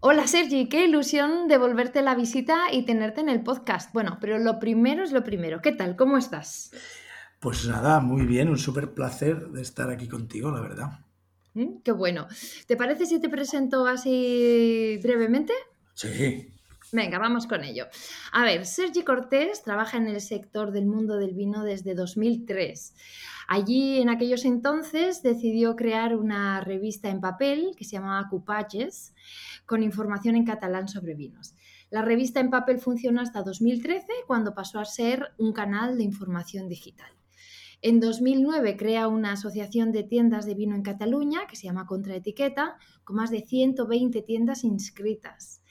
Hola Sergi, qué ilusión devolverte la visita y tenerte en el podcast. Bueno, pero lo primero es lo primero. ¿Qué tal? ¿Cómo estás? Pues nada, muy bien, un súper placer de estar aquí contigo, la verdad. ¿Mm? Qué bueno. ¿Te parece si te presento así brevemente? Sí. Venga, vamos con ello. A ver, Sergi Cortés trabaja en el sector del mundo del vino desde 2003. Allí, en aquellos entonces, decidió crear una revista en papel que se llamaba Cupaches, con información en catalán sobre vinos. La revista en papel funcionó hasta 2013, cuando pasó a ser un canal de información digital. En 2009 crea una asociación de tiendas de vino en Cataluña que se llama Contraetiqueta, con más de 120 tiendas inscritas.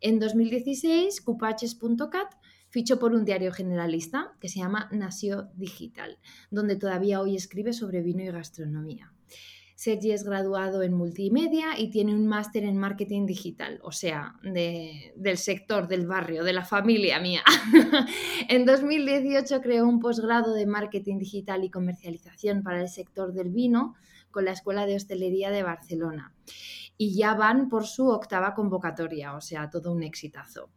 En 2016, cupaches.cat fichó por un diario generalista que se llama Nació Digital, donde todavía hoy escribe sobre vino y gastronomía. Sergi es graduado en multimedia y tiene un máster en marketing digital, o sea, del sector, del barrio, de la familia mía. en 2018 creó un posgrado de marketing digital y comercialización para el sector del vino con la Escuela de Hostelería de Barcelona. Y ya van por su octava convocatoria, o sea, todo un exitazo.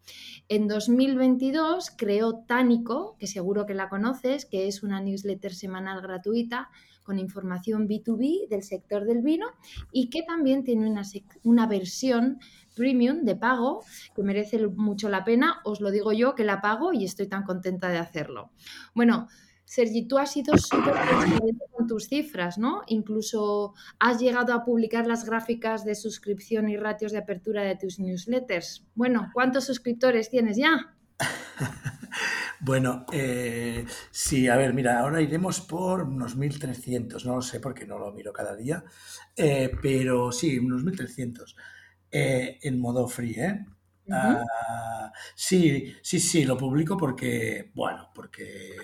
En 2022 creó Tánico, que seguro que la conoces, que es una newsletter semanal gratuita con información B2B del sector del vino y que también tiene una, una versión premium de pago que merece mucho la pena. Os lo digo yo que la pago y estoy tan contenta de hacerlo. Bueno, Sergi, tú has sido súper transparente con tus cifras, ¿no? Incluso has llegado a publicar las gráficas de suscripción y ratios de apertura de tus newsletters. Bueno, ¿cuántos suscriptores tienes ya? Bueno, eh, sí, a ver, mira, ahora iremos por unos 1.300, no lo sé porque no lo miro cada día, eh, pero sí, unos 1.300 eh, en modo free, ¿eh? Ah, sí, sí, sí, lo publico porque, bueno, porque,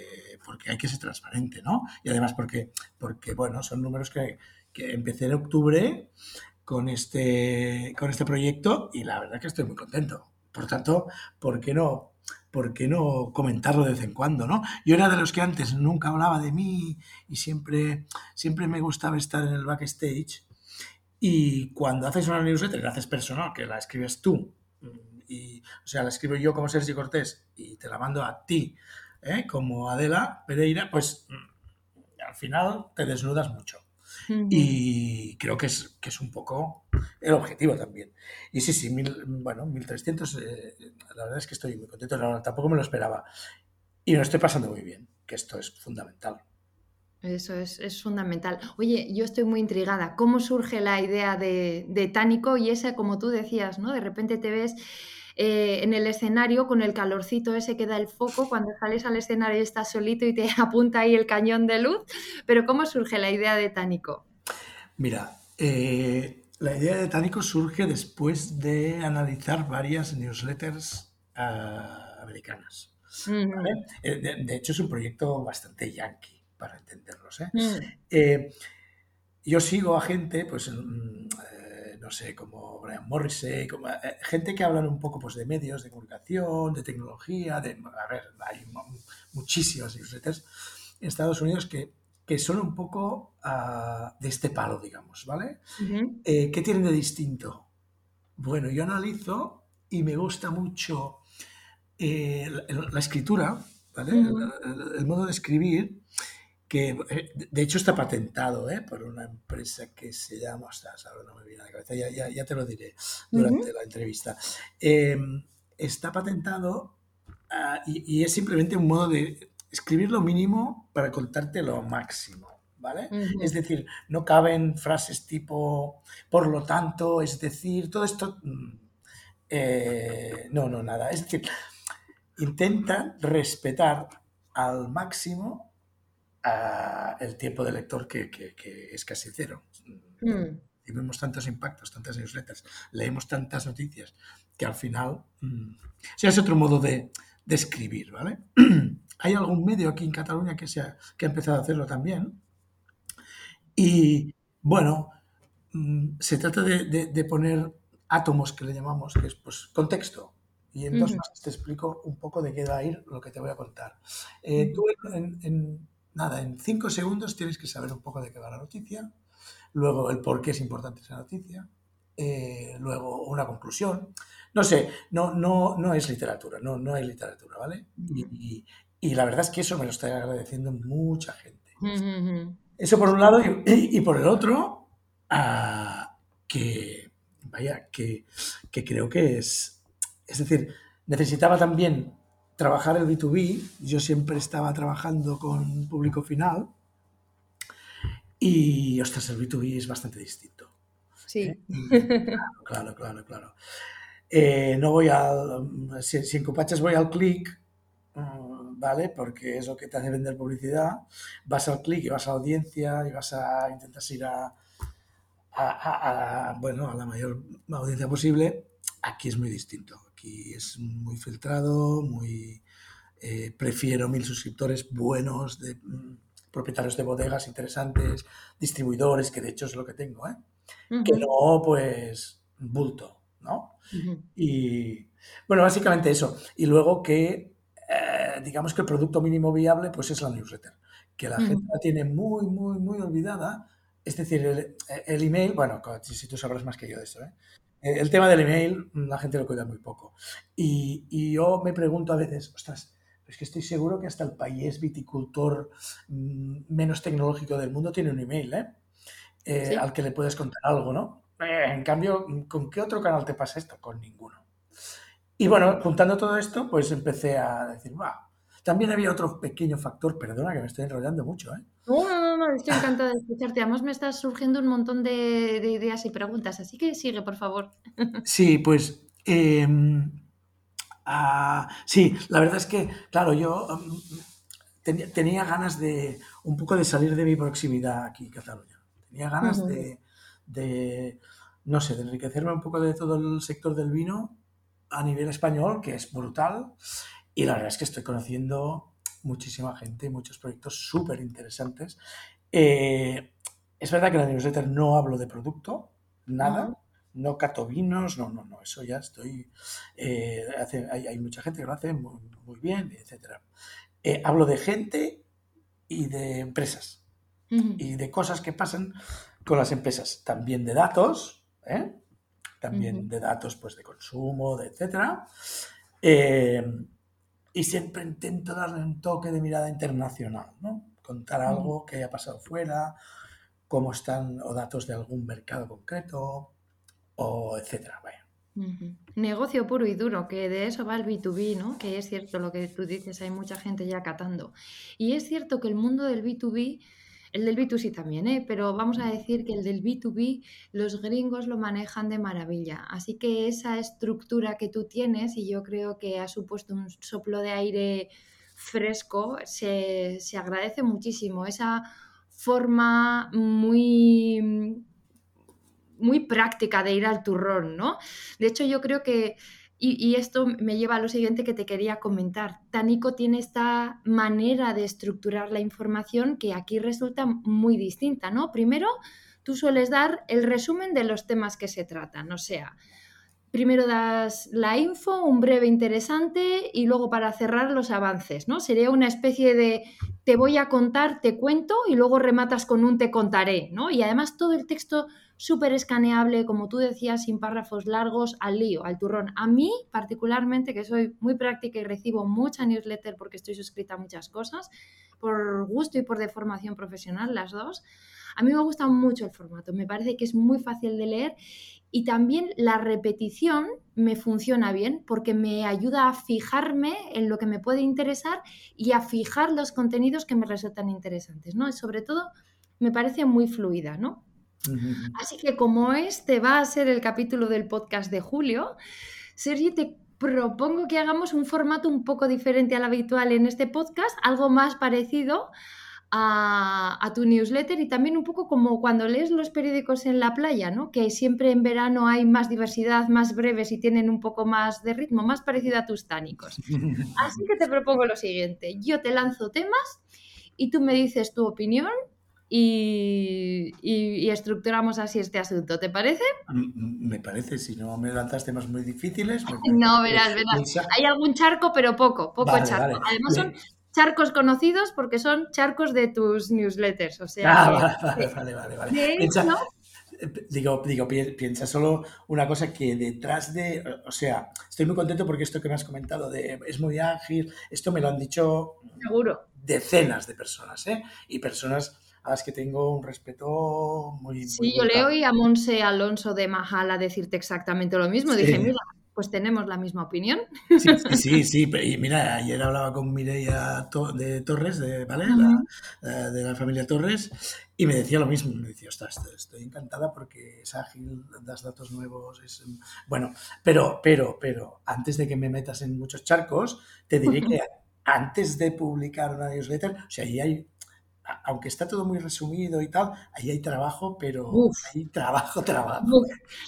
porque hay que ser transparente, ¿no? Y además porque, porque bueno, son números que, que empecé en octubre con este, con este proyecto y la verdad que estoy muy contento. Por tanto, ¿por qué no ¿por qué no comentarlo de vez en cuando, no? Yo era de los que antes nunca hablaba de mí y siempre, siempre me gustaba estar en el backstage. Y cuando haces una newsletter, la haces personal, que la escribes tú, y, o sea, la escribo yo como Sergio Cortés y te la mando a ti, ¿eh? como Adela Pereira, pues mm, al final te desnudas mucho. Y creo que es, que es un poco el objetivo también. Y sí, sí, mil, bueno, 1300, eh, la verdad es que estoy muy contento, tampoco me lo esperaba. Y me lo estoy pasando muy bien, que esto es fundamental. Eso es, es, fundamental. Oye, yo estoy muy intrigada. ¿Cómo surge la idea de, de Tánico y esa, como tú decías, ¿no? De repente te ves eh, en el escenario con el calorcito ese que da el foco, cuando sales al escenario y estás solito y te apunta ahí el cañón de luz. Pero ¿cómo surge la idea de Tánico? Mira, eh, la idea de Tánico surge después de analizar varias newsletters ah, americanas. Eh, de, hecho, es un proyecto bastante yankee, para entenderlos. Mm. yo sigo a gente, pues no sé, como Brian Morrissey, como, eh, gente que hablan un poco pues, de medios, de comunicación, de tecnología, de, a ver, hay muchísimas newsletters en Estados Unidos que, que son un poco ah, de este palo, digamos, ¿vale? Eh, ¿Qué tienen de distinto? Bueno, yo analizo y me gusta mucho eh, la, escritura, ¿vale? el, modo de escribir que eh, de hecho está patentado ¿eh? por una empresa que se llama, ostras, ahora no me viene a la cabeza, ya, ya, te lo diré durante la entrevista. Em, está patentado ah, y, es simplemente un modo de escribir lo mínimo para contarte lo máximo. ¿Vale? Es decir, no caben frases tipo, por lo tanto, es decir, todo esto. Mm, eh, no, no, nada. Es decir, intenta respetar al máximo el tiempo de lector que, es casi cero. Mm. y vemos tantos impactos, tantas newsletters, leemos tantas noticias, que al final, mm, sí, es otro modo de, de escribir, ¿vale? Hay algún medio aquí en Cataluña que, se ha, que ha empezado a hacerlo también. Y bueno, mm, se trata de, de, poner átomos que le llamamos, que es pues contexto. Y en dos más te explico un poco de qué va a ir lo que te voy a contar. Eh, tú en, nada, en cinco segundos tienes que saber un poco de qué va la noticia, luego el por qué es importante esa noticia, eh, luego una conclusión. No sé, no, no, no es literatura, no, no hay literatura, ¿vale? y, y, la verdad es que eso me lo está agradeciendo mucha gente. Eso por un lado y, por el otro, ah, que, vaya, que, que creo que es, es decir, necesitaba también trabajar el B2B, yo siempre estaba trabajando con público final y, ostras, el B2B es bastante distinto. Sí. ¿Eh? Claro, claro, claro. Eh, no voy al, si, si en Copachas voy al clic, ¿vale? Porque es lo que te hace vender publicidad. Vas al clic y vas a la audiencia y vas a intentar ir a, a, bueno, a la mayor audiencia posible. Aquí es muy distinto. Aquí es muy filtrado, muy... Eh, prefiero mil suscriptores buenos, de mm, propietarios de bodegas interesantes, distribuidores, que de hecho es lo que tengo, ¿eh? Que no, pues, bulto, ¿no? Y bueno, básicamente eso. Y luego que eh, digamos que el producto mínimo viable pues es la newsletter, que la gente la tiene muy, muy, muy olvidada. Es decir, el, email, bueno, si, tú sabrás más que yo de eso, ¿eh? Eh, el tema del email la gente lo cuida muy poco. Y, yo me pregunto a veces, ostras, es que estoy seguro que hasta el país viticultor mm, menos tecnológico del mundo tiene un email, ¿eh? al que le puedes contar algo, ¿no? en cambio, ¿con qué otro canal te pasa esto? Con ninguno. Y bueno, juntando todo esto, pues empecé a decir, va. También había otro pequeño factor, perdona que me estoy enrollando mucho, ¿eh? No, estoy encantada de escucharte. Además me estás surgiendo un montón de, ideas y preguntas, así que sigue, por favor. Sí, pues em, ah, sí, la verdad es que, claro, yo em, tenía, ganas de un poco de salir de mi proximidad aquí en Cataluña. Tenía ganas de, de, no sé, de enriquecerme un poco de todo el sector del vino a nivel español, que es brutal. Y la verdad es que estoy conociendo muchísima gente, muchos proyectos súper interesantes. Eh, es verdad que en la newsletter no hablo de producto, nada. No cato vinos, no, no, no, eso ya estoy. Eh, hay, mucha gente que lo hace muy, bien, etc. Eh, hablo de gente y de empresas y de cosas que pasan con las empresas, también de datos, ¿eh? también de datos pues, de consumo, de etcétera. Eh, y siempre intento darle un toque de mirada internacional, ¿no? Contar algo que haya pasado fuera, cómo están, o datos de algún mercado concreto, o etcétera, vaya. Negocio puro y duro, que de eso va el B2B, ¿no? Que es cierto lo que tú dices, hay mucha gente ya catando. Y es cierto que el mundo del B2B el del B2C también, ¿eh? pero vamos a decir que el del B2B los gringos lo manejan de maravilla. Así que esa estructura que tú tienes, y yo creo que ha supuesto un soplo de aire fresco, se, se agradece muchísimo. Esa forma muy muy práctica de ir al turrón, ¿no? De hecho, yo creo que y, esto me lleva a lo siguiente que te quería comentar. Tanico tiene esta manera de estructurar la información que aquí resulta muy distinta, ¿no? Primero, tú sueles dar el resumen de los temas que se tratan, o sea, primero das la info, un breve interesante y luego para cerrar los avances, ¿no? Sería una especie de te voy a contar, te cuento y luego rematas con un te contaré, ¿no? Y además todo el texto súper escaneable, como tú decías, sin párrafos largos, al lío, al turrón. A mí, particularmente, que soy muy práctica y recibo mucha newsletter porque estoy suscrita a muchas cosas, por gusto y por deformación profesional, las dos, a mí me gusta mucho el formato, me parece que es muy fácil de leer y también la repetición me funciona bien porque me ayuda a fijarme en lo que me puede interesar y a fijar los contenidos que me resultan interesantes, ¿no? sobre todo me parece muy fluida, ¿no? Así que como este va a ser el capítulo del podcast de julio, Sergio, te propongo que hagamos un formato un poco diferente al habitual en este podcast, algo más parecido a, tu newsletter y también un poco como cuando lees los periódicos en la playa, ¿no? Que siempre en verano hay más diversidad, más breves y tienen un poco más de ritmo, más parecido a tus tánicos. Así que te propongo lo siguiente, yo te lanzo temas y tú me dices tu opinión y, estructuramos así este asunto. ¿Te parece? Me parece, si no me lanzas temas muy difíciles. no, verás, verás. Hay algún charco, pero poco, poco charco. Además son charcos conocidos porque son charcos de tus newsletters. O sea, ah, vale, vale, vale, vale. digo, digo, piensa solo una cosa que detrás de, o sea, estoy muy contento porque esto que me has comentado de es muy ágil, esto me lo han dicho Seguro. decenas de personas, ¿eh? Y personas a las que tengo un respeto muy... Sí, yo le oí a Monse Alonso de Majala decirte exactamente lo mismo. Dije, mira, pues tenemos la misma opinión. Sí, sí, sí, y mira, ayer hablaba con Mireia de Torres, de, ¿vale? Eh, de la familia Torres, y me decía lo mismo, me decía, ostras, estoy encantada porque es ágil, das datos nuevos, es... Bueno, pero, pero, pero, antes de que me metas en muchos charcos, te diré que antes de publicar una newsletter, o sea, ahí hay aunque está todo muy resumido y tal, ahí hay trabajo, pero hay trabajo, trabajo.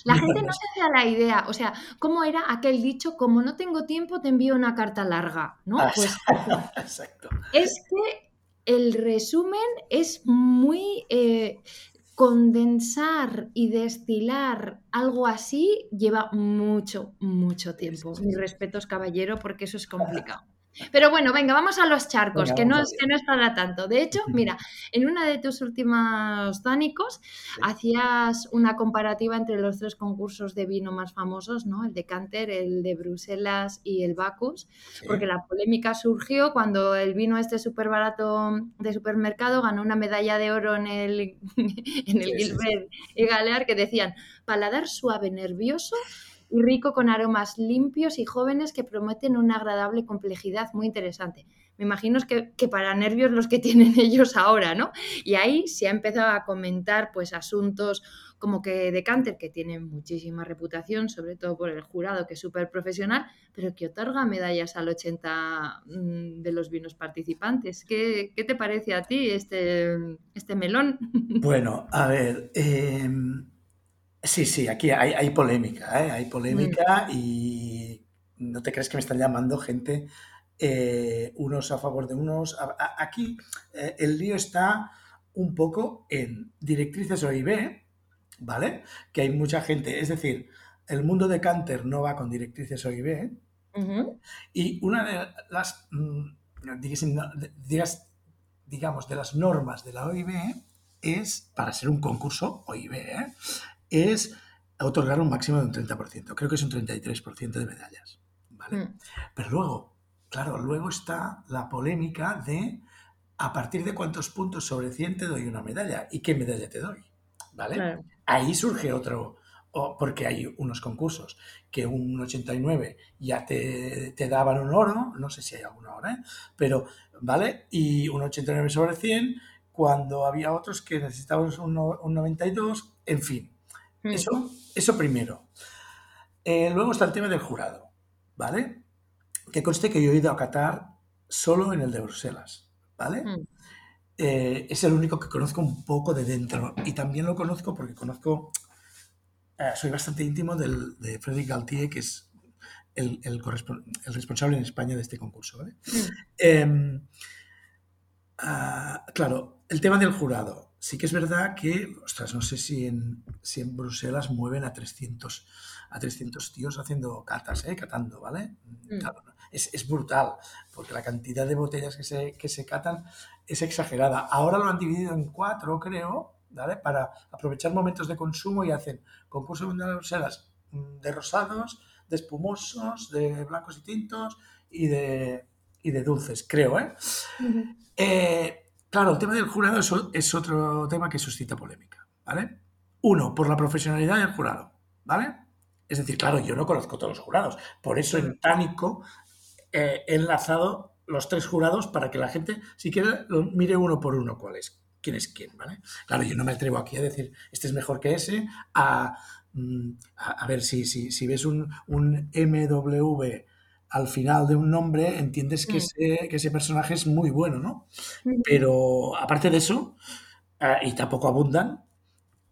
La gente no se hace a la idea, o sea, ¿cómo era aquel dicho? Como no tengo tiempo, te envío una carta larga, ¿no? Ah, pues exacto. Es que el resumen es muy... Eh, condensar y destilar algo así lleva mucho, mucho tiempo. Mis respetos, caballero, porque eso es complicado. Pero bueno, venga, vamos a los charcos, que, no es, que no es para tanto. De hecho, mira, en una de tus últimas dánicos hacías una comparativa entre los tres concursos de vino más famosos, ¿no? El de Canter, el de Bruselas y el Bacchus, porque la polémica surgió cuando el vino este súper barato de supermercado ganó una medalla de oro en el, en el Gilbert y Galear que decían paladar suave, nervioso rico con aromas limpios y jóvenes que prometen una agradable complejidad muy interesante. Me imagino que, que, para nervios los que tienen ellos ahora, ¿no? Y ahí se ha empezado a comentar pues asuntos como que Decanter, que tiene muchísima reputación, sobre todo por el jurado, que es súper profesional, pero que otorga medallas al 80 mm, de los vinos participantes. ¿Qué, qué te parece a ti este, este melón? Bueno, a ver, em, Sí, sí, aquí hay, polémica, ¿eh? hay polémica y no te crees que me están llamando gente, eh, unos a favor de unos. aquí eh, el lío está un poco en directrices OIB, ¿vale? Que hay mucha gente, es decir, el mundo de Canter no va con directrices OIB. Y una de las, mm, digamos, de las normas de la OIB es, para ser un concurso OIB, ¿eh? Es otorgar un máximo de un 30%. Creo que es un 33% de medallas. ¿vale? Mm. Pero luego, claro, luego está la polémica de a partir de cuántos puntos sobre 100 te doy una medalla y qué medalla te doy. ¿Vale? Ahí surge otro, porque hay unos concursos que un 89 ya te, daban un oro, no sé si hay alguna ahora, ¿eh? pero, ¿vale? Y un 89 sobre 100, cuando había otros que necesitaban un, un 92, en fin. Eso, eso primero. Eh, luego está el tema del jurado, ¿vale? Que conste que yo he ido a Qatar solo en el de Bruselas, ¿vale? Mm. Eh, es el único que conozco un poco de dentro. Y también lo conozco porque conozco, eh, soy bastante íntimo del, de Frédéric Galtier, que es el, el, responsable en España de este concurso, ¿vale? Mm. Em, ah, claro, el tema del jurado sí que es verdad que, ostras, no sé si en, si en Bruselas mueven a 300, a 300 tíos haciendo catas, ¿eh? catando, ¿vale? Mm. es, brutal, porque la cantidad de botellas que se, que se catan es exagerada. Ahora lo han dividido en cuatro, creo, ¿vale? Para aprovechar momentos de consumo y hacen concurso mundial de Bruselas de rosados, de espumosos, de blancos y tintos y de, y de dulces, creo, ¿eh? eh Claro, el tema del jurado es, otro tema que suscita polémica, ¿vale? Uno, por la profesionalidad del jurado, ¿vale? Es decir, claro, yo no conozco todos los jurados, por eso en Tánico eh, he enlazado los tres jurados para que la gente, si quiere, lo mire uno por uno cuál es, quién es quién, ¿vale? Claro, yo no me atrevo aquí a decir, este es mejor que ese, a, mm, ver, si, si, si ves un, un MW al final de un nombre entiendes que, mm. ese, que ese personaje es muy bueno, ¿no? Pero aparte de eso, ah, y tampoco abundan,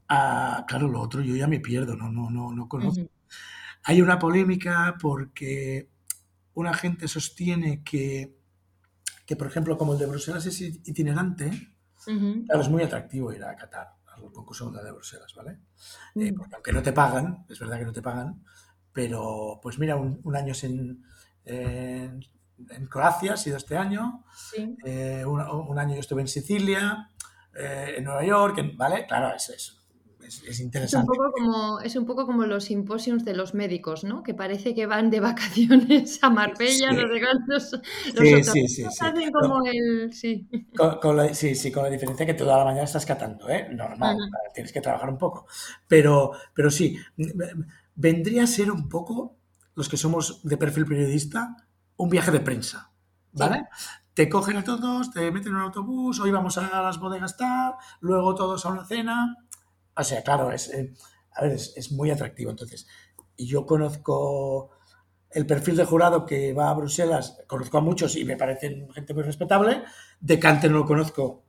ah, claro, lo otro yo ya me pierdo, no, no, no, no conozco. Hay una polémica porque una gente sostiene que, que, por ejemplo, como el de Bruselas es itinerante, claro, es muy atractivo ir a Qatar, al concurso de Bruselas, ¿vale? Eh, porque aunque no te pagan, es verdad que no te pagan, pero pues mira, un, año en, en, Croacia, ha sido este año, eh, un, año yo estuve en Sicilia, eh, en Nueva York, ¿vale? Claro, es es, interesante. Es un, poco como, es un poco como los simposios de los médicos, ¿no? Que parece que van de vacaciones a Marbella, los, sí, sí, sí, hacen como el... Sí. Con, la, sí, sí, con la diferencia que toda la mañana estás catando, ¿eh? Normal, tienes que trabajar un poco. Pero, pero sí, vendría a ser un poco, los que somos de perfil periodista, un viaje de prensa, ¿vale? Te cogen a todos, te meten en un autobús, hoy vamos a las bodegas tal, luego todos a una cena, o sea, claro, es, eh, a ver, es, muy atractivo. Entonces, yo conozco el perfil de jurado que va a Bruselas, conozco a muchos y me parecen gente muy respetable. De Cante no lo conozco,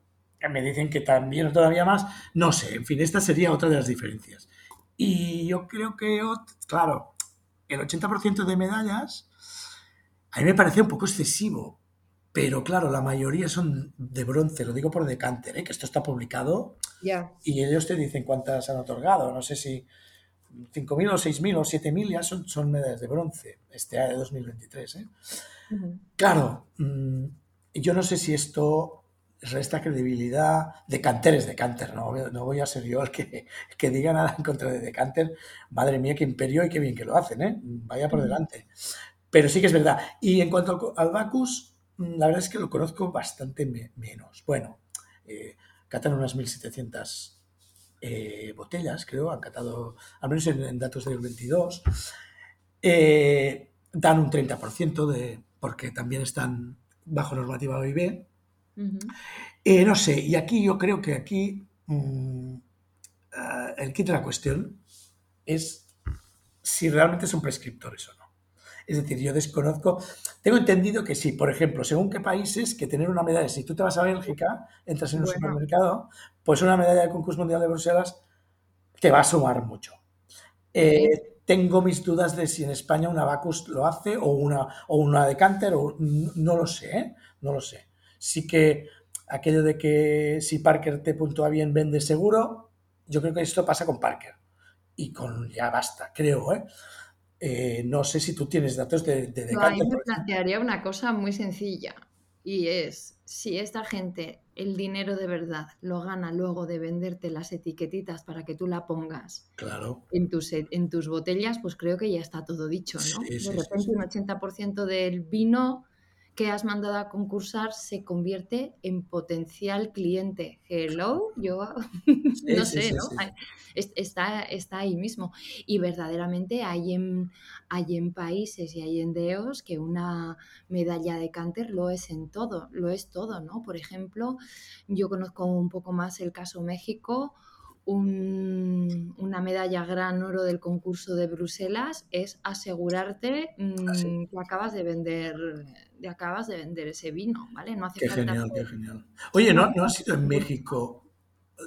me dicen que también o todavía más. No sé, en fin, esta sería otra de las diferencias. Y yo creo que, claro, el 80% de medallas a mí me parece un poco excesivo, pero claro, la mayoría son de bronce, lo digo por decanter, ¿eh? que esto está publicado y ellos te dicen cuántas han otorgado. No sé si 5.000 o 6.000 o 7.000 ya son, son medallas de bronce este año de 2023. ¿eh? Claro, mm, yo no sé si esto resta credibilidad. Decanter es Decanter, no, no voy a ser yo el que, que diga nada en contra de Decanter. Madre mía, qué imperio y qué bien que lo hacen, ¿eh? vaya por delante. Pero sí que es verdad. Y en cuanto al Bacus, Mm, la verdad es que lo conozco bastante menos. Bueno, eh, catan unas 1.700 eh, botellas, creo, han catado, al menos en, datos del 22. Eh, dan un 30% de, porque también están bajo normativa OIB. No sé, y aquí yo creo que aquí mm, el kit de la cuestión es si realmente son prescriptores o no. Es decir, yo desconozco, tengo entendido que sí, por ejemplo, según qué países, que tener una medalla, si tú te vas a Bélgica, entras en un supermercado, pues una medalla del concurso mundial de Bruselas te va a sumar mucho. Eh, tengo mis dudas de si en España una Bacus lo hace o una, o una Decanter, o, no lo sé, ¿eh? no lo sé. Sí que aquello de que si Parker te puntúa bien, vende seguro, yo creo que esto pasa con Parker. Y con ya basta, creo, ¿eh? Eh, no sé si tú tienes datos de, de no, me plantearía una cosa muy sencilla y es si esta gente el dinero de verdad lo gana luego de venderte las etiquetitas para que tú la pongas claro. en, tus, en tus botellas, pues creo que ya está todo dicho, ¿no? de repente un 80% del vino que has mandado a concursar se convierte en potencial cliente. Hello, yo no sé, ¿no? Está, está ahí mismo. Y verdaderamente hay en, hay en países y hay en DEOs que una medalla de Canter lo es en todo, lo es todo, ¿no? Por ejemplo, yo conozco un poco más el caso México una medalla gran oro del concurso de Bruselas es asegurarte ah, mm, que acabas de vender acabas de vender ese vino, ¿vale? No hace qué genial, qué genial. Oye, ¿no, no ha sido en México,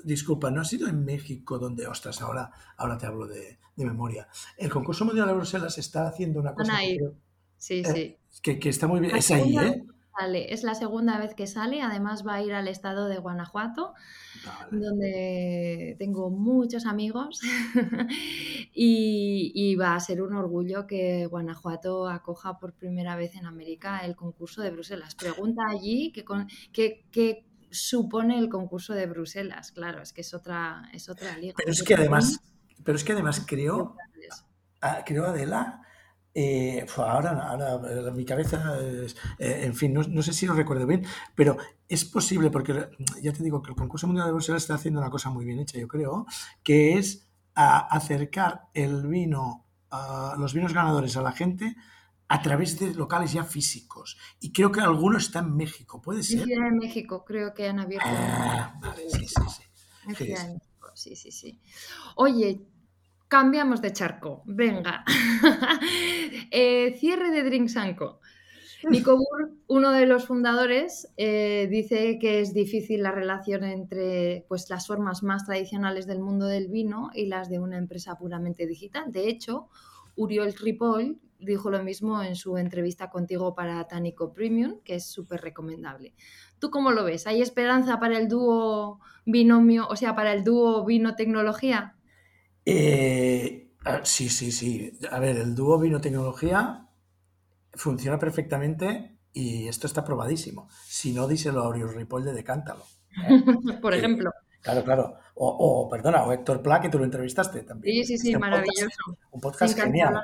disculpa, no ha sido en México donde, ostras, ahora, ahora te hablo de, memoria. El concurso mundial de Bruselas está haciendo una cosa... sí, eh, sí. Que, está muy bien. Es ahí, ¿eh? Es la segunda vez que sale, además va a ir al estado de Guanajuato, donde tengo muchos amigos y, va a ser un orgullo que Guanajuato acoja por primera vez en América el concurso de Bruselas. Pregunta allí qué, supone el concurso de Bruselas. Claro, es que es otra, es otra liga. Pero es que además, pero es que además creo, creo Adela, eh, ahora, ahora, mi cabeza, eh, en fin, no, sé si lo recuerdo bien, pero es posible, porque ya te digo que el concurso mundial de Bruselas está haciendo una cosa muy bien hecha, yo creo, que es acercar el vino, los vinos ganadores a la gente a través de locales ya físicos. Y creo que alguno está en México, ¿puede ser? Sí, en México, creo que han abierto. Ah, vale, sí, sí, sí. Sí, sí, sí. Oye, cambiamos de charco. Venga. Eh, cierre de Drinks Co. Nico Burr, uno de los fundadores, eh, dice que es difícil la relación entre pues, las formas más tradicionales del mundo del vino y las de una empresa puramente digital. De hecho, Uriol Ripoll dijo lo mismo en su entrevista contigo para Tanico Premium, que es súper recomendable. ¿Tú cómo lo ves? ¿Hay esperanza para el dúo binomio, o sea, para el dúo vino-tecnología? Eh, sí, sí, sí. A ver, el dúo vino-tecnología funciona perfectamente y esto está probadísimo. Si no, díselo a Oriol Ripoll de Decántalo. ¿eh? Por ejemplo. Claro, claro. O, perdona, o Héctor Pla, que tú lo entrevistaste también. Sí, sí, sí, maravilloso. un podcast, genial.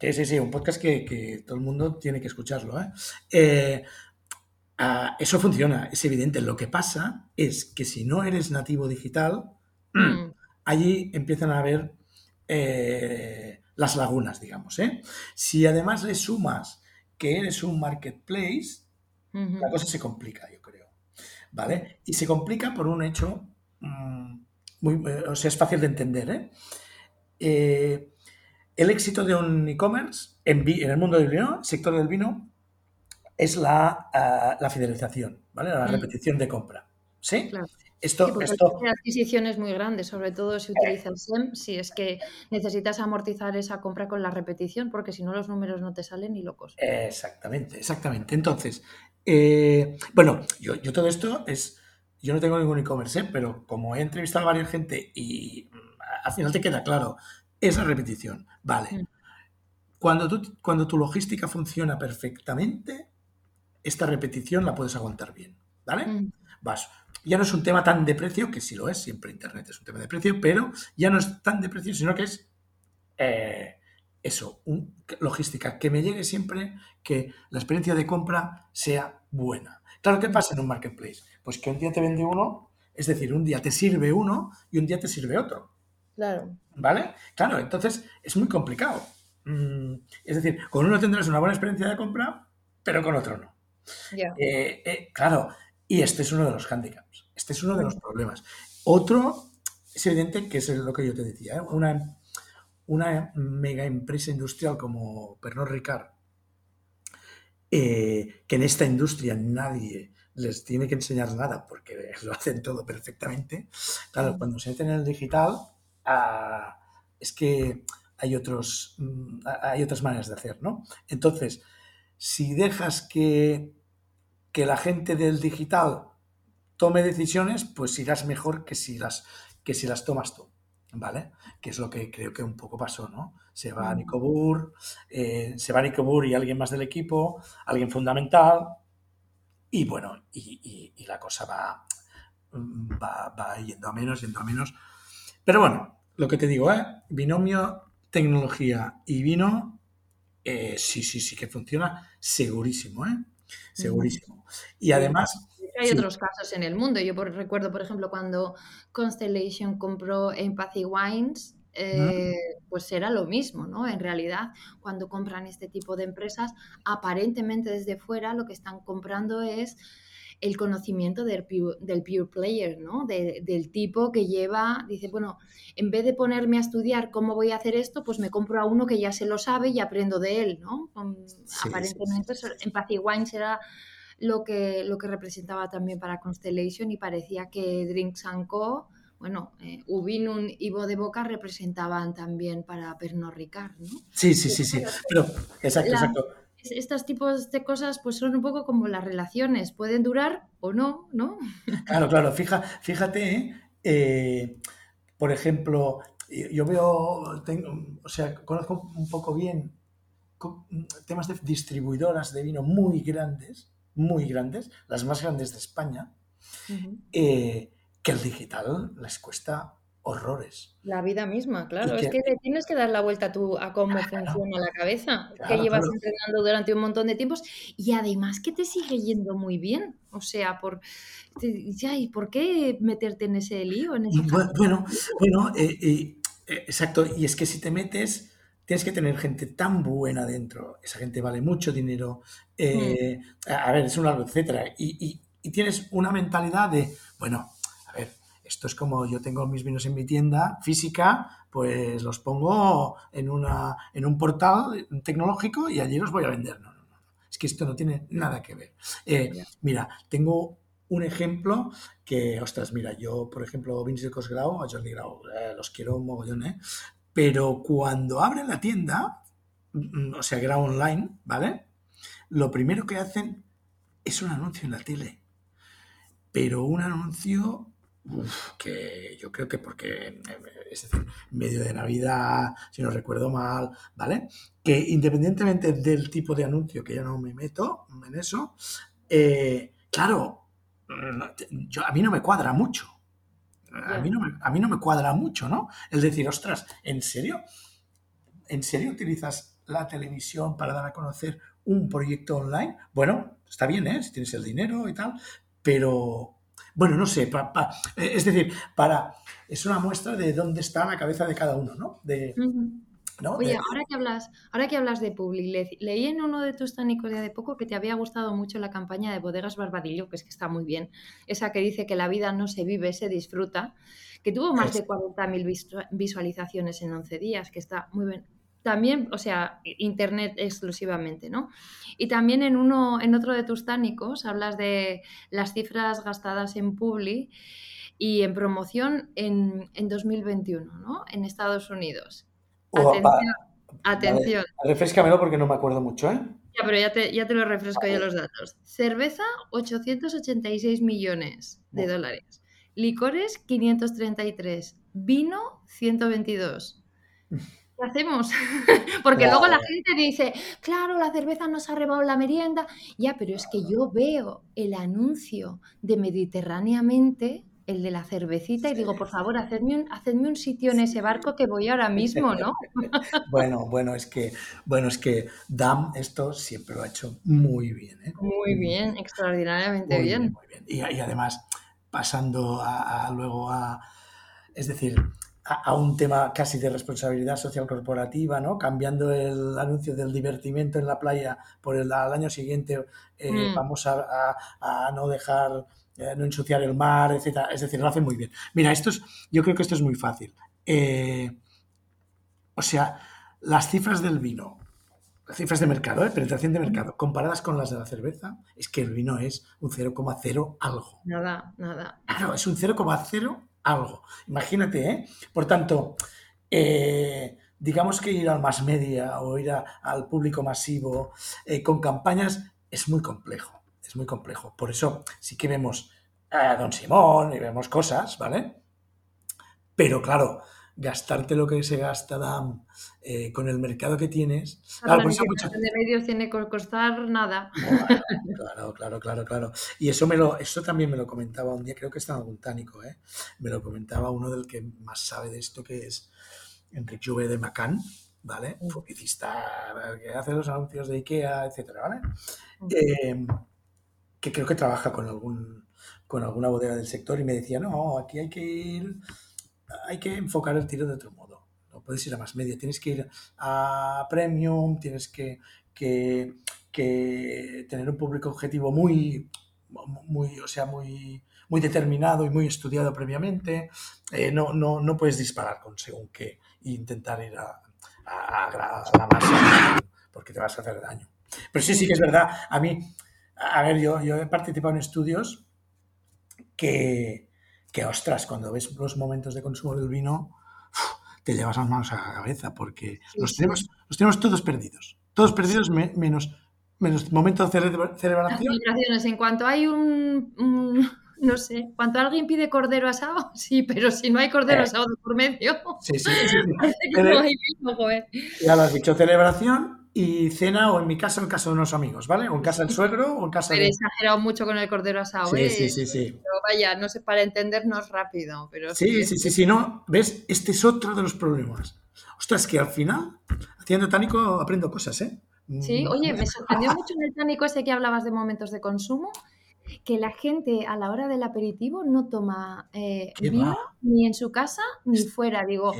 Sí, sí, sí, un podcast que, todo el mundo tiene que escucharlo. ¿eh? eh ah, eso funciona, es evidente. Lo que pasa es que si no eres nativo digital, mm. Allí empiezan a haber eh, las lagunas, digamos. ¿eh? Si además le sumas que eres un marketplace, la cosa se complica, yo creo. ¿Vale? Y se complica por un hecho, mm, muy, eh, o sea, es fácil de entender. ¿eh? eh el éxito de un e-commerce en, el mundo del vino, sector del vino, es la, la fidelización, ¿vale? La repetición de compra. ¿Sí? Claro. Esto, sí, esto... adquisiciones muy grandes, sobre todo si utiliza el SEM, si es que necesitas amortizar esa compra con la repetición, porque si no los números no te salen ni locos. Exactamente, exactamente. Entonces, eh, bueno, yo, yo, todo esto es, yo no tengo ningún e-commerce, ¿eh? pero como he entrevistado a varias gente y mm, al final te queda claro, esa repetición, vale. Mm. Cuando, tú, cuando tu logística funciona perfectamente, esta repetición la puedes aguantar bien, ¿vale? Mm. Vas, ya no es un tema tan de precio, que sí lo es, siempre Internet es un tema de precio, pero ya no es tan de precio, sino que es eh, eso, logística, que me llegue siempre que la experiencia de compra sea buena. Claro, ¿qué pasa en un marketplace? Pues que un día te vende uno, es decir, un día te sirve uno y un día te sirve otro. Claro. ¿Vale? Claro, entonces es muy complicado. Mm, es decir, con uno tendrás una buena experiencia de compra, pero con otro no. Eh, eh, claro, y este es uno de los hándicaps, este es uno de los problemas. Otro es evidente que es lo que yo te decía, ¿eh? una, una mega empresa industrial como Pernod Ricard, eh, que en esta industria nadie les tiene que enseñar nada porque lo hacen todo perfectamente. Claro, cuando se meten en el digital, ah, es que hay, otros, mm, hay otras maneras de hacer, ¿no? Entonces, si dejas que que la gente del digital tome decisiones, pues irás mejor que si las, que si las tomas tú, ¿vale? Que es lo que creo que un poco pasó, ¿no? Se va mm. Nico Burr, eh, se va Nico Burr y alguien más del equipo, alguien fundamental, y bueno, y, la cosa va, va, yendo a menos, yendo a menos. Pero bueno, lo que te digo, ¿eh? Binomio, tecnología y vino, eh, sí, sí, sí que funciona, segurísimo, ¿eh? Segurísimo. Y además... Hay otros casos en el mundo. Yo recuerdo, por ejemplo, cuando Constellation compró Empathy Wines, eh, pues era lo mismo, ¿no? En realidad, cuando compran este tipo de empresas, aparentemente desde fuera lo que están comprando es el conocimiento del pure, del pure player, ¿no? del tipo que lleva, dice, bueno, en vez de ponerme a estudiar cómo voy a hacer esto, pues me compro a uno que ya se lo sabe y aprendo de él, ¿no? aparentemente, Empathy Wines era lo que, lo que representaba también para Constellation y parecía que Drinks Co bueno, eh, Ubinun y Bo de Boca representaban también para Pernod Ricard, ¿no? Sí, sí, sí, sí. Pero, exacto, exacto estos tipos de cosas pues son un poco como las relaciones, pueden durar o no, ¿no? Claro, claro, Fija, fíjate, eh, por ejemplo, yo veo, tengo, o sea, conozco un poco bien temas de distribuidoras de vino muy grandes, muy grandes, las más grandes de España, eh, que el digital les cuesta horrores. La vida misma, claro. Es que te tienes que dar la vuelta tú a cómo funciona la cabeza, que llevas entrenando durante un montón de tiempos y además que te sigue yendo muy bien. O sea, por, ya, ¿y por qué meterte en ese lío? En ese bueno, bueno, eh, eh, eh, exacto. Y es que si te metes, tienes que tener gente tan buena dentro. Esa gente vale mucho dinero. Mm. A ver, es un largo etcétera. y tienes una mentalidad de, bueno, esto es como yo tengo mis vinos en mi tienda física, pues los pongo en, una, en un portal tecnológico y allí los voy a vender. No, no, no. Es que esto no tiene nada que ver. Eh, mira, tengo un ejemplo que, ostras, mira, yo, por ejemplo, Vince de Cosgrau, a Jordi Grau, eh, los quiero un mogollón, ¿eh? Pero cuando abren la tienda, mm, o sea, Grau Online, ¿vale? Lo primero que hacen es un anuncio en la tele. Pero un anuncio que yo creo que porque, es decir, medio de Navidad, si no recuerdo mal, ¿vale? Que independientemente del tipo de anuncio, que yo no me meto en eso, eh, claro, yo, a mí no me cuadra mucho. A mí, no me, a mí no me cuadra mucho, ¿no? Es decir, ostras, ¿en serio? ¿En serio utilizas la televisión para dar a conocer un proyecto online? Bueno, está bien, ¿eh? Si tienes el dinero y tal, pero, bueno, no sé, eh, es decir, para, es una muestra de dónde está la cabeza de cada uno, ¿no? De, Oye, ahora que hablas, ahora que hablas de Public, leí en uno de tus tánicos de poco que te había gustado mucho la campaña de Bodegas Barbadillo, que es que está muy bien. Esa que dice que la vida no se vive, se disfruta, que tuvo más de 40.000 visualizaciones en 11 días, que está muy bien. También, o sea, internet exclusivamente, ¿no? Y también en uno, en otro de tus tánicos hablas de las cifras gastadas en Publi y en promoción en, en 2021, ¿no? En Estados Unidos. Atención. atención. refrescamelo porque no me acuerdo mucho, ¿eh? Ya, pero ya te, ya te lo refresco yo los datos. Cerveza, 886 millones de dólares. Licores, 533. Vino, 122. ¿Qué hacemos? Porque luego la gente dice, claro, la cerveza nos ha rebado la merienda. Ya, pero es que yo veo el anuncio de Mediterráneamente el de la cervecita y digo, por favor, hacedme un, hacedme un sitio en ese barco que voy ahora mismo, ¿no? bueno, bueno, es que, bueno, es que DAM esto siempre lo ha hecho muy bien. ¿eh? Muy bien, extraordinariamente bien. Muy bien. Y, además, pasando a, luego a, es decir, a, un tema casi de responsabilidad social corporativa, ¿no? Cambiando el anuncio del divertimento en la playa por el al año siguiente, eh, mm. vamos a, a no dejar eh, no ensuciar el mar, etcétera. Es decir, lo hacen muy bien. Mira, esto es, yo creo que esto es muy fácil. Eh, o sea, las cifras del vino, las cifras de mercado, ¿eh? penetración de mercado, comparadas con las de la cerveza, es que el vino es un 0,0 algo. Nada, nada. Claro, es un 0,0 algo. Imagínate, ¿eh? Por tanto, digamos que ir al más media o ir al público masivo con campañas es muy complejo es muy complejo. Por eso sí que vemos a Don Simón y vemos cosas, ¿vale? Pero claro, gastarte lo que se gasta DAM eh, con el mercado que tienes. Claro, por de medios tiene que costar nada. claro, claro, claro, claro. Y eso me lo, eso también me lo comentaba un día, creo que está en algún tánico, ¿eh? Me lo comentaba uno del que más sabe de esto, que es Enrique Juve de Macán, ¿vale? Un publicista que hace los anuncios de IKEA, etcétera, ¿vale? que creo que trabaja con algún con alguna bodega del sector y me decía, no, aquí hay que ir, hay que enfocar el tiro de otro modo. No puedes ir a más media, tienes que ir a premium, tienes que, que, tener un público objetivo muy, muy, o sea, muy, muy determinado y muy estudiado previamente. Eh, no, no, no puedes disparar con según qué e intentar ir a, a, a la masa porque te vas a hacer daño. Pero sí, sí que es verdad. A mí, a ver, yo, yo he participado en estudios que, que, ostras, cuando ves los momentos de consumo del vino, te llevas las manos a la cabeza porque los, tenemos, los tenemos todos perdidos. Todos perdidos menos, menos momentos de celebración. En cuanto hay un, no sé, cuando alguien pide cordero asado, sí, pero si no hay cordero eh. asado por medio. Sí, sí, sí. Ya lo has dicho, celebración y cena o en mi casa en casa de unos amigos, ¿vale? O en casa del suegro o en casa pero he exagerado mucho con el cordero asado, sí, ¿eh? Sí, sí, sí. Pero vaya, no sé, para entendernos rápido, pero... Sí, sí, sí, sí, no, ¿ves? Este es otro de los problemas. Ostras, que al final, haciendo tánico aprendo cosas, ¿eh? Sí, mm. oye, me sorprendió mucho en el tánico ese que hablabas de momentos de consumo, que la gente a la hora del aperitivo no toma eh, vino ni en su casa ni fuera. Digo,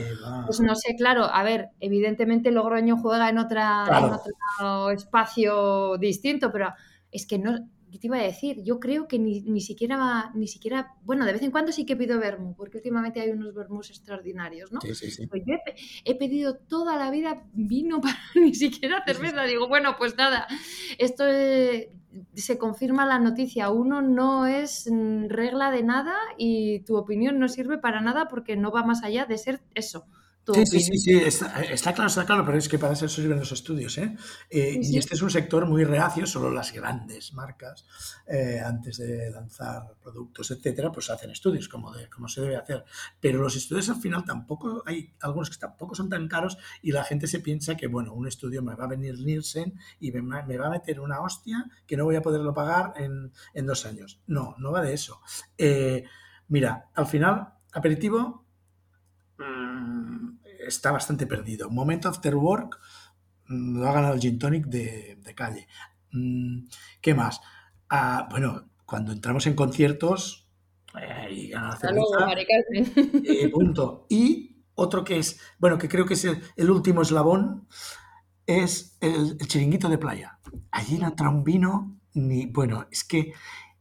pues no sé, claro, a ver, evidentemente Logroño juega en, otra, en otro espacio distinto, pero es que no, te iba a decir? Yo creo que ni, ni, siquiera, ni siquiera, bueno, de vez en cuando sí que pido vermú, porque últimamente hay unos vermús extraordinarios, ¿no? Sí, sí, sí. Pues yo he, pedido toda la vida vino para ni siquiera cerveza. Digo, bueno, pues nada, esto se confirma la noticia. Uno no es mm, regla de nada y tu opinión no sirve para nada porque no va más allá de ser eso, Sí, sí, sí, sí, está, claro, está claro, pero es que para eso sirven los estudios. ¿eh? eh y este es un sector muy reacio, solo las grandes marcas, eh, antes de lanzar productos, etcétera, pues hacen estudios como, de, como se debe hacer. Pero los estudios al final tampoco, hay algunos que tampoco son tan caros y la gente se piensa que, bueno, un estudio me va a venir Nielsen y me, me va a meter una hostia que no voy a poderlo pagar en, en dos años. No, no va de eso. Eh, mira, al final, aperitivo está bastante perdido. Moment After Work mm, lo ha ganado el Gin Tonic de, calle. Mm, ¿Qué más? Ah, bueno, cuando entramos en conciertos eh, y eh, punto. Y otro que es, bueno, que creo que es el, último eslabón, es el, chiringuito de playa. Allí no entra un vino, ni, bueno, es que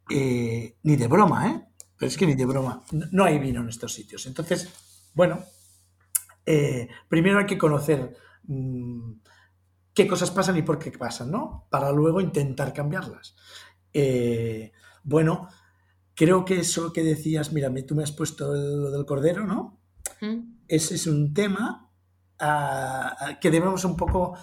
eh, ni de broma, ¿eh? Pero es que ni de broma. No hay vino en estos sitios. Entonces, bueno, eh, primero hay que conocer mm, qué cosas pasan y por qué pasan, ¿no? Para luego intentar cambiarlas. Eh, bueno, creo que eso que decías, mira, tú me has puesto lo del cordero, ¿no? Ese es un tema ah, que debemos un poco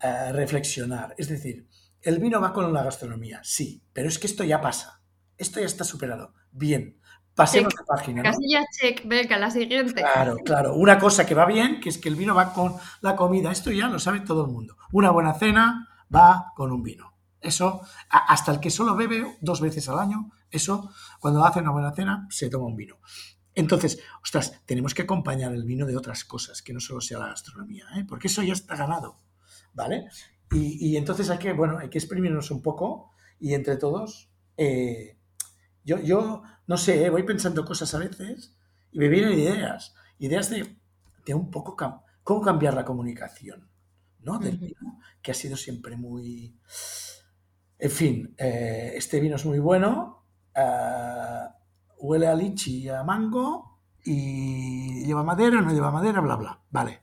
ah, reflexionar. Es decir, el vino va con la gastronomía, sí, pero es que esto ya pasa. Esto ya está superado. Bien, Pasemos de página. ¿no? ya check, venga, la siguiente. Claro, claro. Una cosa que va bien, que es que el vino va con la comida. Esto ya lo sabe todo el mundo. Una buena cena va con un vino. Eso, hasta el que solo bebe dos veces al año, eso, cuando hace una buena cena, se toma un vino. Entonces, ostras, tenemos que acompañar el vino de otras cosas, que no solo sea la gastronomía, ¿eh? porque eso ya está ganado, ¿vale? Y, entonces hay que, bueno, hay que exprimirnos un poco y entre todos eh, yo, yo no sé, ¿eh? voy pensando cosas a veces y me vienen ideas, ideas de, de un poco cómo cambiar la comunicación, ¿no? Del vino, que ha sido siempre muy... En fin, eh, este vino es muy bueno, eh, huele a lichi y a mango y lleva madera, no lleva madera, bla, bla. Vale.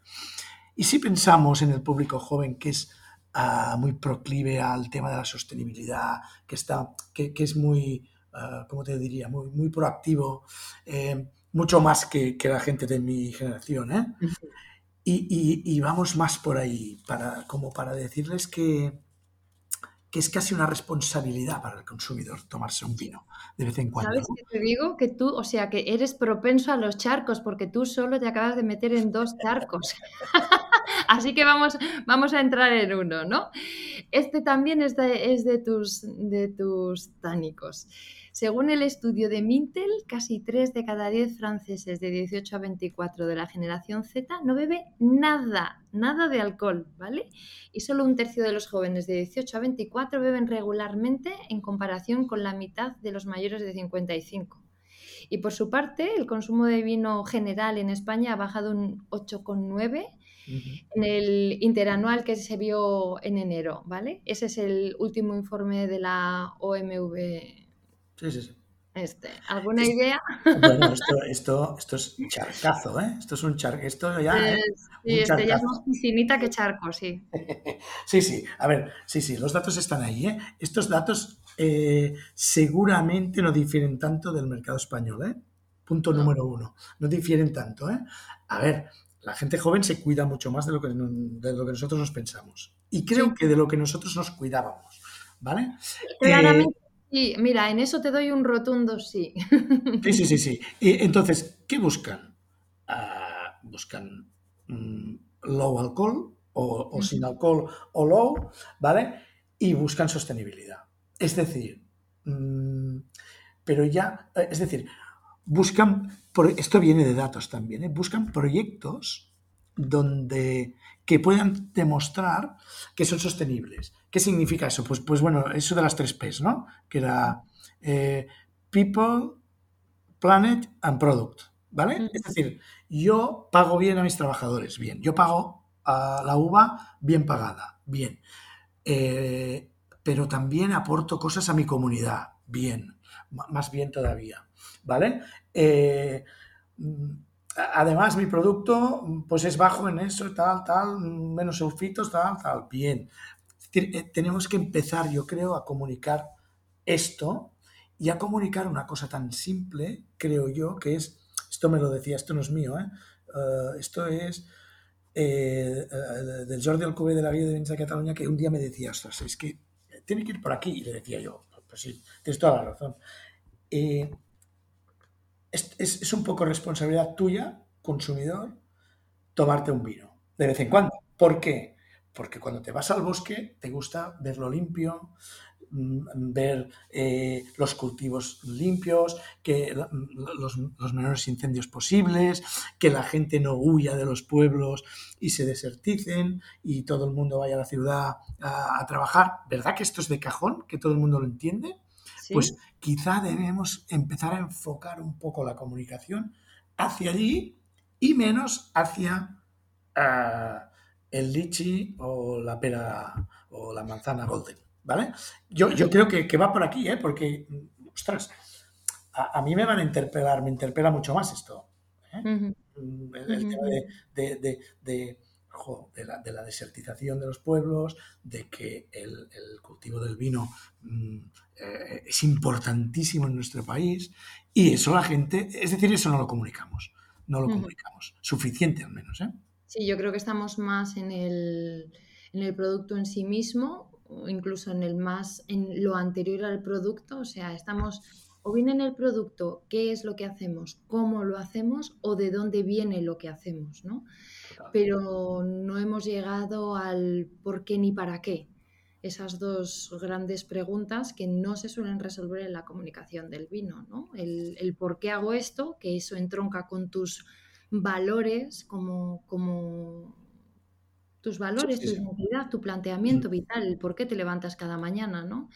Y si pensamos en el público joven que es ah, muy proclive al tema de la sostenibilidad, que, está, que, que es muy Ah, ¿cómo te diría? Muy, muy proactivo, eh, mucho más que, la gente de mi generación. ¿eh? y, vamos más por ahí, para, como para decirles que, que es casi una responsabilidad para el consumidor tomarse un vino de vez en cuando. ¿Sabes qué te digo? Que tú, o sea, que eres propenso a los charcos porque tú solo te acabas de meter en dos charcos. Así que vamos, vamos a entrar en uno, ¿no? Este también es de, es de, tus, de tus tánicos. Según el estudio de Mintel, casi 3 de cada 10 franceses de 18 a 24 de la generación Z no bebe nada, nada de alcohol, ¿vale? Y solo un tercio de los jóvenes de 18 a 24 beben regularmente en comparación con la mitad de los mayores de 55. Y por su parte, el consumo de vino general en España ha bajado un 8,9 en el interanual que se vio en enero, ¿vale? Ese es el último informe de la OMV Sí, sí, sí. Este, ¿Alguna idea? Bueno, esto, esto, esto, es charcazo, ¿eh? Esto es un charco. Esto ya. ¿eh? Sí, este ya es más piscinita que charco, sí. sí, sí. A ver, sí, sí, los datos están ahí, ¿eh? Estos datos eh, seguramente no difieren tanto del mercado español, ¿eh? Punto número uno. No difieren tanto, ¿eh? A ver, la gente joven se cuida mucho más de lo que, de lo que nosotros nos pensamos. Y creo que de lo que nosotros nos cuidábamos, ¿vale? Claramente Sí, mira, en eso te doy un rotundo sí. Sí, sí, sí, sí. Y entonces, ¿qué buscan? Ah, buscan mm, low alcohol o, sin alcohol o low, ¿vale? Y buscan sostenibilidad. Es decir, mm, pero ya, eh, es decir, buscan, esto viene de datos también, ¿eh? buscan proyectos donde que puedan demostrar que son sostenibles. ¿Qué significa eso? Pues, pues bueno, eso de las tres P's, ¿no? Que era eh, People, Planet and Product, ¿vale? Es decir, yo pago bien a mis trabajadores, bien. Yo pago a la uva bien pagada, bien. Eh, pero también aporto cosas a mi comunidad. Bien, más bien todavía. ¿Vale? Eh, además, mi producto pues es bajo en eso, tal, tal, menos sulfitos, tal, tal. Bien. Eh, tenemos que empezar, yo creo, a comunicar esto y a comunicar una cosa tan simple, creo yo, que es, esto me lo decía, esto no es mío, ¿eh? esto es del Jordi Alcube de la Vida de de Cataluña, que un día me decía, ostras, es que tiene que ir por aquí. Y le decía yo, pues sí, tienes toda la razón. Eh, es, un poco responsabilidad tuya, consumidor, tomarte un vino de vez en cuando. ¿Por qué? Porque cuando te vas al bosque te gusta verlo limpio, Mm, ver eh, los cultivos limpios, que los, menores incendios posibles, que la gente no huya de los pueblos y se deserticen y todo el mundo vaya a la ciudad a, trabajar. ¿Verdad que esto es de cajón? ¿Que todo el mundo lo entiende? Pues quizá debemos empezar a enfocar un poco la comunicación hacia allí y menos hacia ah, el lichi o la pera o la manzana golden. ¿vale? Yo, yo creo que, que, va por aquí, ¿eh? Porque, ostras, a, mí me van a interpelar, me interpela mucho más esto. ¿eh? Mm, el, tema de, de, de, la, de, la, desertización de los pueblos, de que el, el cultivo del vino mm, eh, es importantísimo en nuestro país y eso la gente, es decir, eso no lo comunicamos, no lo comunicamos, suficiente al menos. ¿eh? Sí, yo creo que estamos más en el, en el producto en sí mismo incluso en el más, en lo anterior al producto, o sea, estamos o bien en el producto, qué es lo que hacemos, cómo lo hacemos o de dónde viene lo que hacemos, ¿no? Pero no hemos llegado al por qué ni para qué. Esas dos grandes preguntas que no se suelen resolver en la comunicación del vino, ¿no? El, el por qué hago esto, que eso entronca con tus valores como, como tus valores, tu identidad, tu planteamiento vital, el por qué te levantas cada mañana, ¿no?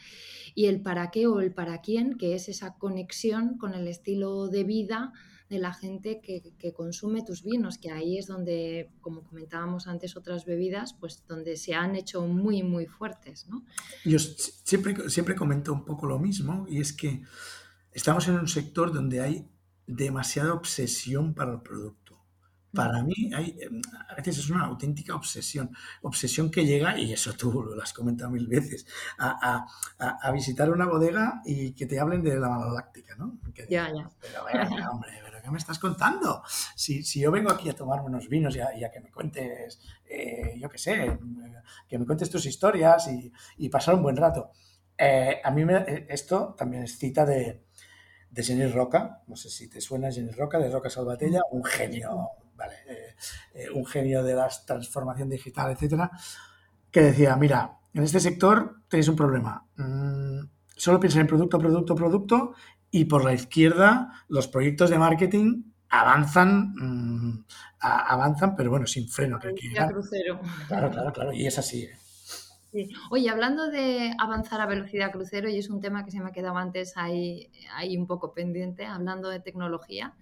Y el para qué o el para quién, que es esa conexión con el estilo de vida de la gente que, consume tus vinos, que ahí es donde, como comentábamos antes, otras bebidas, pues donde se han hecho muy, muy fuertes, ¿no? Yo siempre, siempre comento un poco lo mismo, y es que estamos en un sector donde hay demasiada obsesión para el producto para mí hay, em, a veces es una auténtica obsesión, obsesión que llega, y eso tú lo has comentado mil veces, a, a, visitar una bodega y que te hablen de la maloláctica, ¿no? ya, ya. Pero, hombre, ¿pero qué me estás contando? Si, si, yo vengo aquí a tomar unos vinos y a, que me cuentes, eh, yo qué sé, que me cuentes tus historias y, y pasar un buen rato. Eh, a mí me, eh, esto también es cita de, de Jenny Roca, no sé si te suena Jenny Roca, de Roca Salvatella, un genio eh, eh, un genio de la transformación digital, etcétera, que decía, mira, en este sector tenéis un problema. Mm, solo piensa en producto, producto, producto, y por la izquierda los proyectos de marketing avanzan, mm, avanzan, pero bueno, sin freno. Que crucero. Claro, claro, claro, y es así. ¿eh? Oye, hablando de avanzar a velocidad crucero, y es un tema que se me ha quedado antes ahí, ahí un poco pendiente, hablando de tecnología,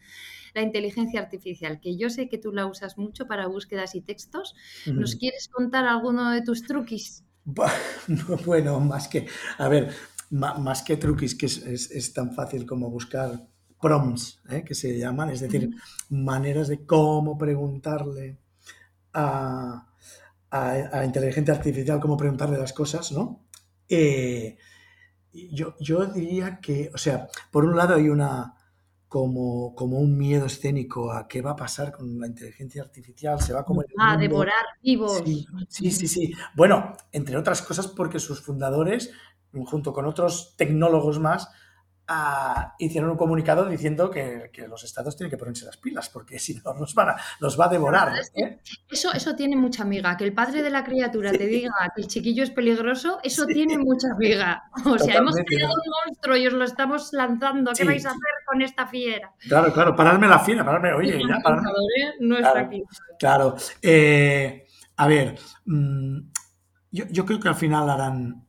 la inteligencia artificial, que yo sé que tú la usas mucho para búsquedas y textos. ¿Nos quieres contar alguno de tus truquis? Bueno, más que, a ver, más que truquis, que es, tan fácil como buscar prompts, ¿eh? que se llaman, es decir, maneras de cómo preguntarle a, a, inteligencia artificial, cómo preguntarle las cosas, ¿no? Eh, yo, yo diría que, o sea, por un lado hay una, como, como un miedo escénico a qué va a pasar con la inteligencia artificial, se va como... A devorar vivos. Sí, sí, sí, Bueno, entre otras cosas porque sus fundadores, junto con otros tecnólogos más, hicieron un comunicado diciendo que, los estados tienen que ponerse las pilas, porque si no los, van a, los va a devorar. ¿eh? Eso, eso tiene mucha amiga. Que el padre de la criatura te diga que el chiquillo es peligroso, eso tiene mucha amiga. O sea, hemos creado un monstruo y os lo estamos lanzando. ¿Qué vais a hacer con esta fiera? Claro, claro, pararme la fiera, pararme, oye, ya, pararme. ¿eh? No está aquí. Claro. Eh, a ver, mm, yo, yo creo que al final harán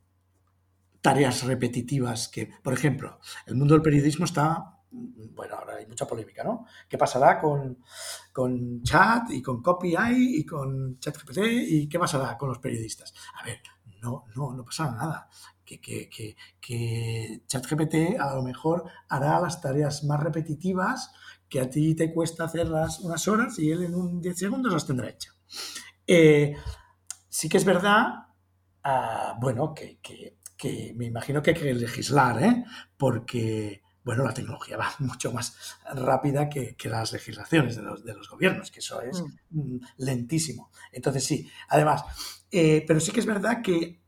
tareas repetitivas que, por ejemplo, el mundo del periodismo está, bueno, ahora hay mucha polémica, ¿no? ¿Qué pasará con, chat y con copy y con chat GPT y qué pasará con los periodistas? A ver, no, no, no pasa nada. Que, que, que, que ChatGPT a lo mejor hará las tareas más repetitivas que a ti te cuesta hacerlas unas horas y él en un 10 segundos las tendrá hechas. Eh, sí que es verdad, ah, bueno, que, me imagino que hay que legislar, ¿eh? porque bueno, la tecnología va mucho más rápida que, las legislaciones de los, de los, gobiernos, que eso es mm. Mm, lentísimo. Entonces, sí, además, eh, pero sí que es verdad que,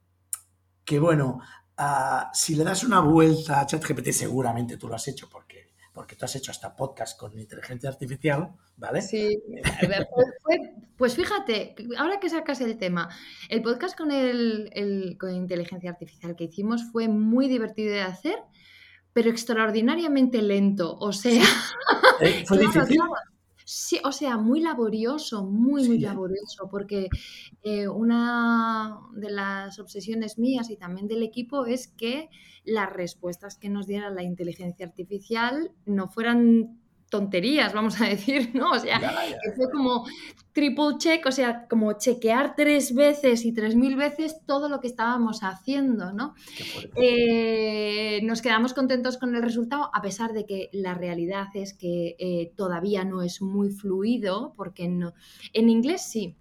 que bueno, ah, si le das una vuelta a ChatGPT, seguramente tú lo has hecho porque, porque tú has hecho hasta podcast con inteligencia artificial, ¿vale? Sí, pues, pues, fíjate, ahora que sacas el tema, el podcast con, el, con inteligencia artificial que hicimos fue muy divertido de hacer pero extraordinariamente lento. O sea, ¿Eh? ¿Fue difícil? Sí, o sea, muy laborioso, muy, muy laborioso, porque eh, una de las obsesiones mías y también del equipo es que las respuestas que nos diera la inteligencia artificial no fueran tonterías, vamos a decir, ¿no? O sea, fue como triple check, o sea, como chequear tres veces y tres mil veces todo lo que estábamos haciendo, ¿no? Eh, nos quedamos contentos con el resultado, a pesar de que la realidad es que eh, todavía no es muy fluido, porque no, en inglés sí,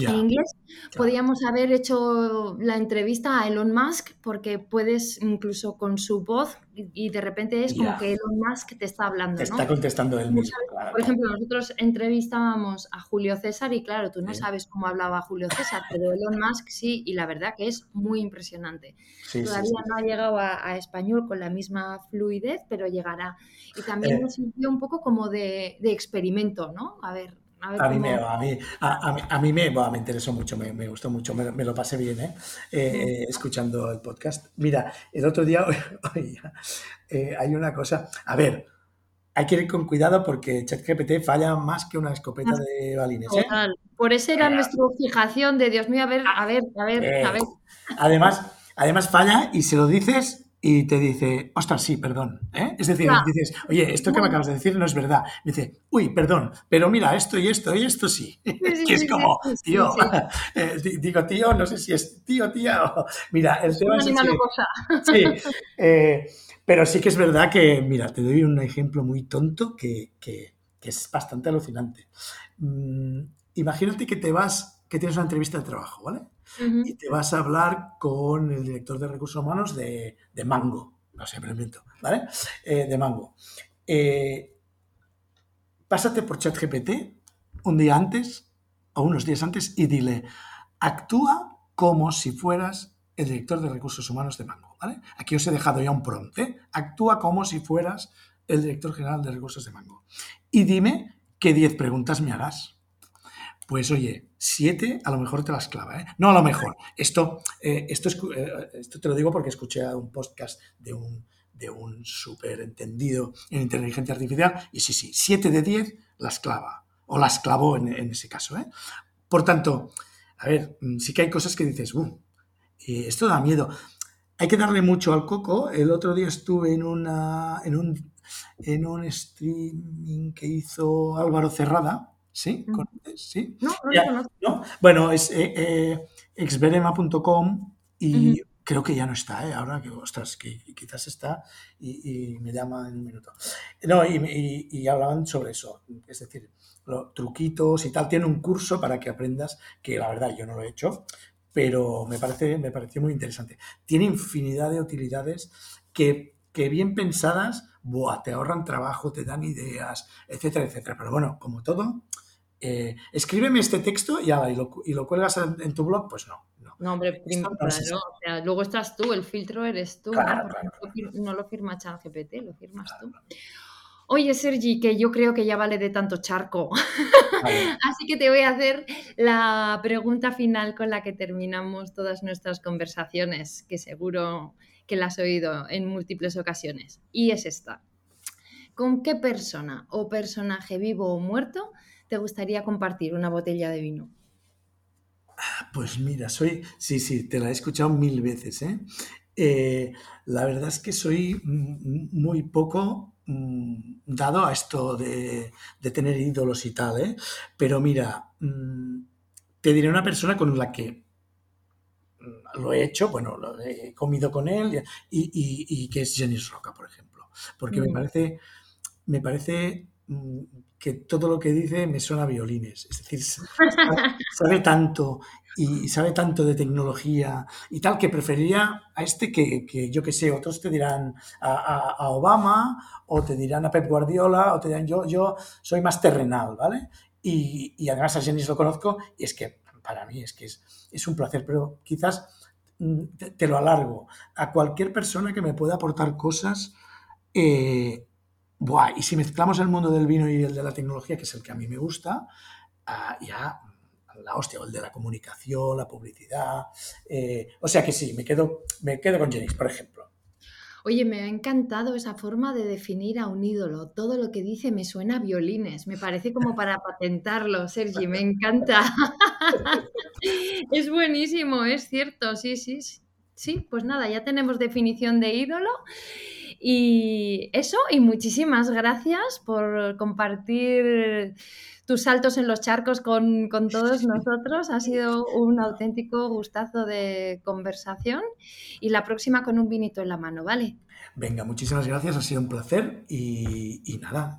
en inglés podíamos haber hecho la entrevista a Elon Musk porque puedes incluso con su voz y de repente es como que Elon Musk te está hablando. Te está contestando él mismo. Por ejemplo, nosotros entrevistábamos a Julio César y claro, tú no sabes cómo hablaba Julio César, pero Elon Musk sí, y la verdad que es muy impresionante. Todavía no ha llegado a, español con la misma fluidez, pero llegará. Y también eh. nos sirvió un poco como de, de experimento, ¿no? A ver, a, mí me, a, mí, a, mí me, me, interesó mucho, me, me gustó mucho, me, lo pasé bien ¿eh? Eh, escuchando el podcast. Mira, el otro día eh, hay una cosa, a ver, hay que ir con cuidado porque ChatGPT falla más que una escopeta de balines. Por eso era nuestra fijación de Dios mío, a ver, a ver, a ver, a ver. Además, además falla y se lo dices y te dice, ostras, sí, perdón. ¿eh? Es decir, dices, oye, esto que me acabas de decir no es verdad. dice, uy, perdón, pero mira, esto y esto y esto sí. que es como, tío, eh, digo, tío, no sé si es tío, tía o... Mira, el tema es... sí, eh, pero sí que es verdad que, mira, te doy un ejemplo muy tonto que, que, que es bastante alucinante. Mm, imagínate que te vas, que tienes una entrevista de trabajo, ¿vale? Y te vas a hablar con el director de recursos humanos de, Mango, no sé, me invento, ¿vale? Eh, de Mango. Eh, pásate por ChatGPT un día antes o unos días antes y dile, actúa como si fueras el director de recursos humanos de Mango, ¿vale? Aquí os he dejado ya un prompt, ¿eh? Actúa como si fueras el director general de recursos de Mango. Y dime qué 10 preguntas me harás. Pues oye, siete a lo mejor te las clava, ¿eh? No a lo mejor. Esto, eh, esto, eh, esto te lo digo porque escuché un podcast de un, de un súper entendido en inteligencia artificial y sí, sí, siete de diez las clava o las clavó en, ese caso. ¿eh? Por tanto, a ver, mm, sí que hay cosas que dices, uh, esto da miedo. Hay que darle mucho al coco. El otro día estuve en, una, en, un, en un streaming que hizo Álvaro Cerrada, ¿Sí? ¿Sí? No, no, ¿no? Bueno, es eh, eh exverema.com y creo que ya no está, ¿eh? Ahora que, ostras, que quizás está y, me llama en un minuto. No, y, y, hablaban sobre eso, es decir, los truquitos y tal. Tiene un curso para que aprendas, que la verdad yo no lo he hecho, pero me, parece, me pareció muy interesante. Tiene infinidad de utilidades que, que bien pensadas, buah, te ahorran trabajo, te dan ideas, etcétera, etcétera. Pero bueno, como todo, eh, escríbeme este texto y, y, lo, y lo cuelgas en, tu blog, pues no. No, hombre, primero, no, o sea, luego estás tú, el filtro eres tú, ¿no? lo firma ChatGPT, lo firmas tú. Oye, Sergi, que yo creo que ya vale de tanto charco. Así que te voy a hacer la pregunta final con la que terminamos todas nuestras conversaciones, que seguro que la has oído en múltiples ocasiones. Y es esta. ¿Con qué persona o personaje vivo o muerto te gustaría compartir una botella de vino? Ah, pues mira, soy, sí, sí, te la he escuchado mil veces. ¿eh? Eh, la verdad es que soy muy poco mm, dado a esto de, tener ídolos y tal, ¿eh? pero mira, mm, te diré una persona con la que lo he hecho, bueno, lo he comido con él, y, que es Jenis Roca, por ejemplo. Porque me mm. parece, me parece mm, que todo lo que dice me suena a violines. Es decir, sabe, tanto y sabe tanto de tecnología y tal que preferiría a este que, yo que sé, otros te dirán a, Obama o te dirán a Pep Guardiola o te dirán yo, yo soy más terrenal, ¿vale? Y, además a Jenis lo conozco y es que para mí es que es, un placer, pero quizás mm, te, lo alargo. A cualquier persona que me pueda aportar cosas, eh, y si mezclamos el mundo del vino y el de la tecnología, que es el que a mí me gusta, ah, ya la hostia, o el de la comunicación, la publicidad. Eh, o sea que sí, me quedo, me quedo con Jenis, por ejemplo. Oye, me ha encantado esa forma de definir a un ídolo. Todo lo que dice me suena a violines. Me parece como para patentarlo, Sergi. Me encanta. es buenísimo, es cierto. Sí, sí, sí. Pues nada, ya tenemos definición de ídolo. Y eso, y muchísimas gracias por compartir tus saltos en los charcos con, todos nosotros. Ha sido un auténtico gustazo de conversación y la próxima con un vinito en la mano, ¿vale? Venga, muchísimas gracias, ha sido un placer y, y nada,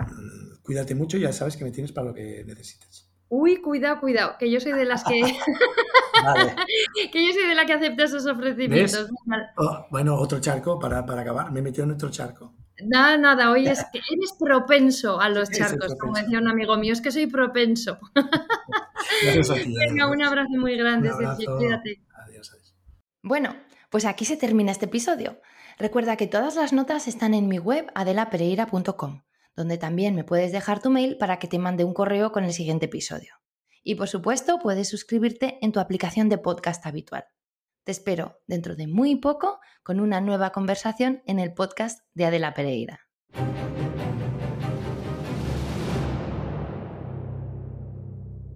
cuídate mucho, ya sabes que me tienes para lo que necesites. Uy, cuidado, cuidado, que yo soy de las que. que yo soy de la que acepta esos ofrecimientos. Oh, bueno, otro charco para, para acabar. Me he metido en otro charco. Nada, nada, oye, es que eres propenso a los charcos, como decía un amigo mío, es que soy propenso. Venga, un abrazo muy grande, Sergio, cuídate. Adiós, adiós. Bueno, pues aquí se termina este episodio. Recuerda que todas las notas están en mi web adelapereira.com, donde también me puedes dejar tu mail para que te mande un correo con el siguiente episodio. Y por supuesto, puedes suscribirte en tu aplicación de podcast habitual. Te espero dentro de muy poco con una nueva conversación en el podcast de Adela Pereira.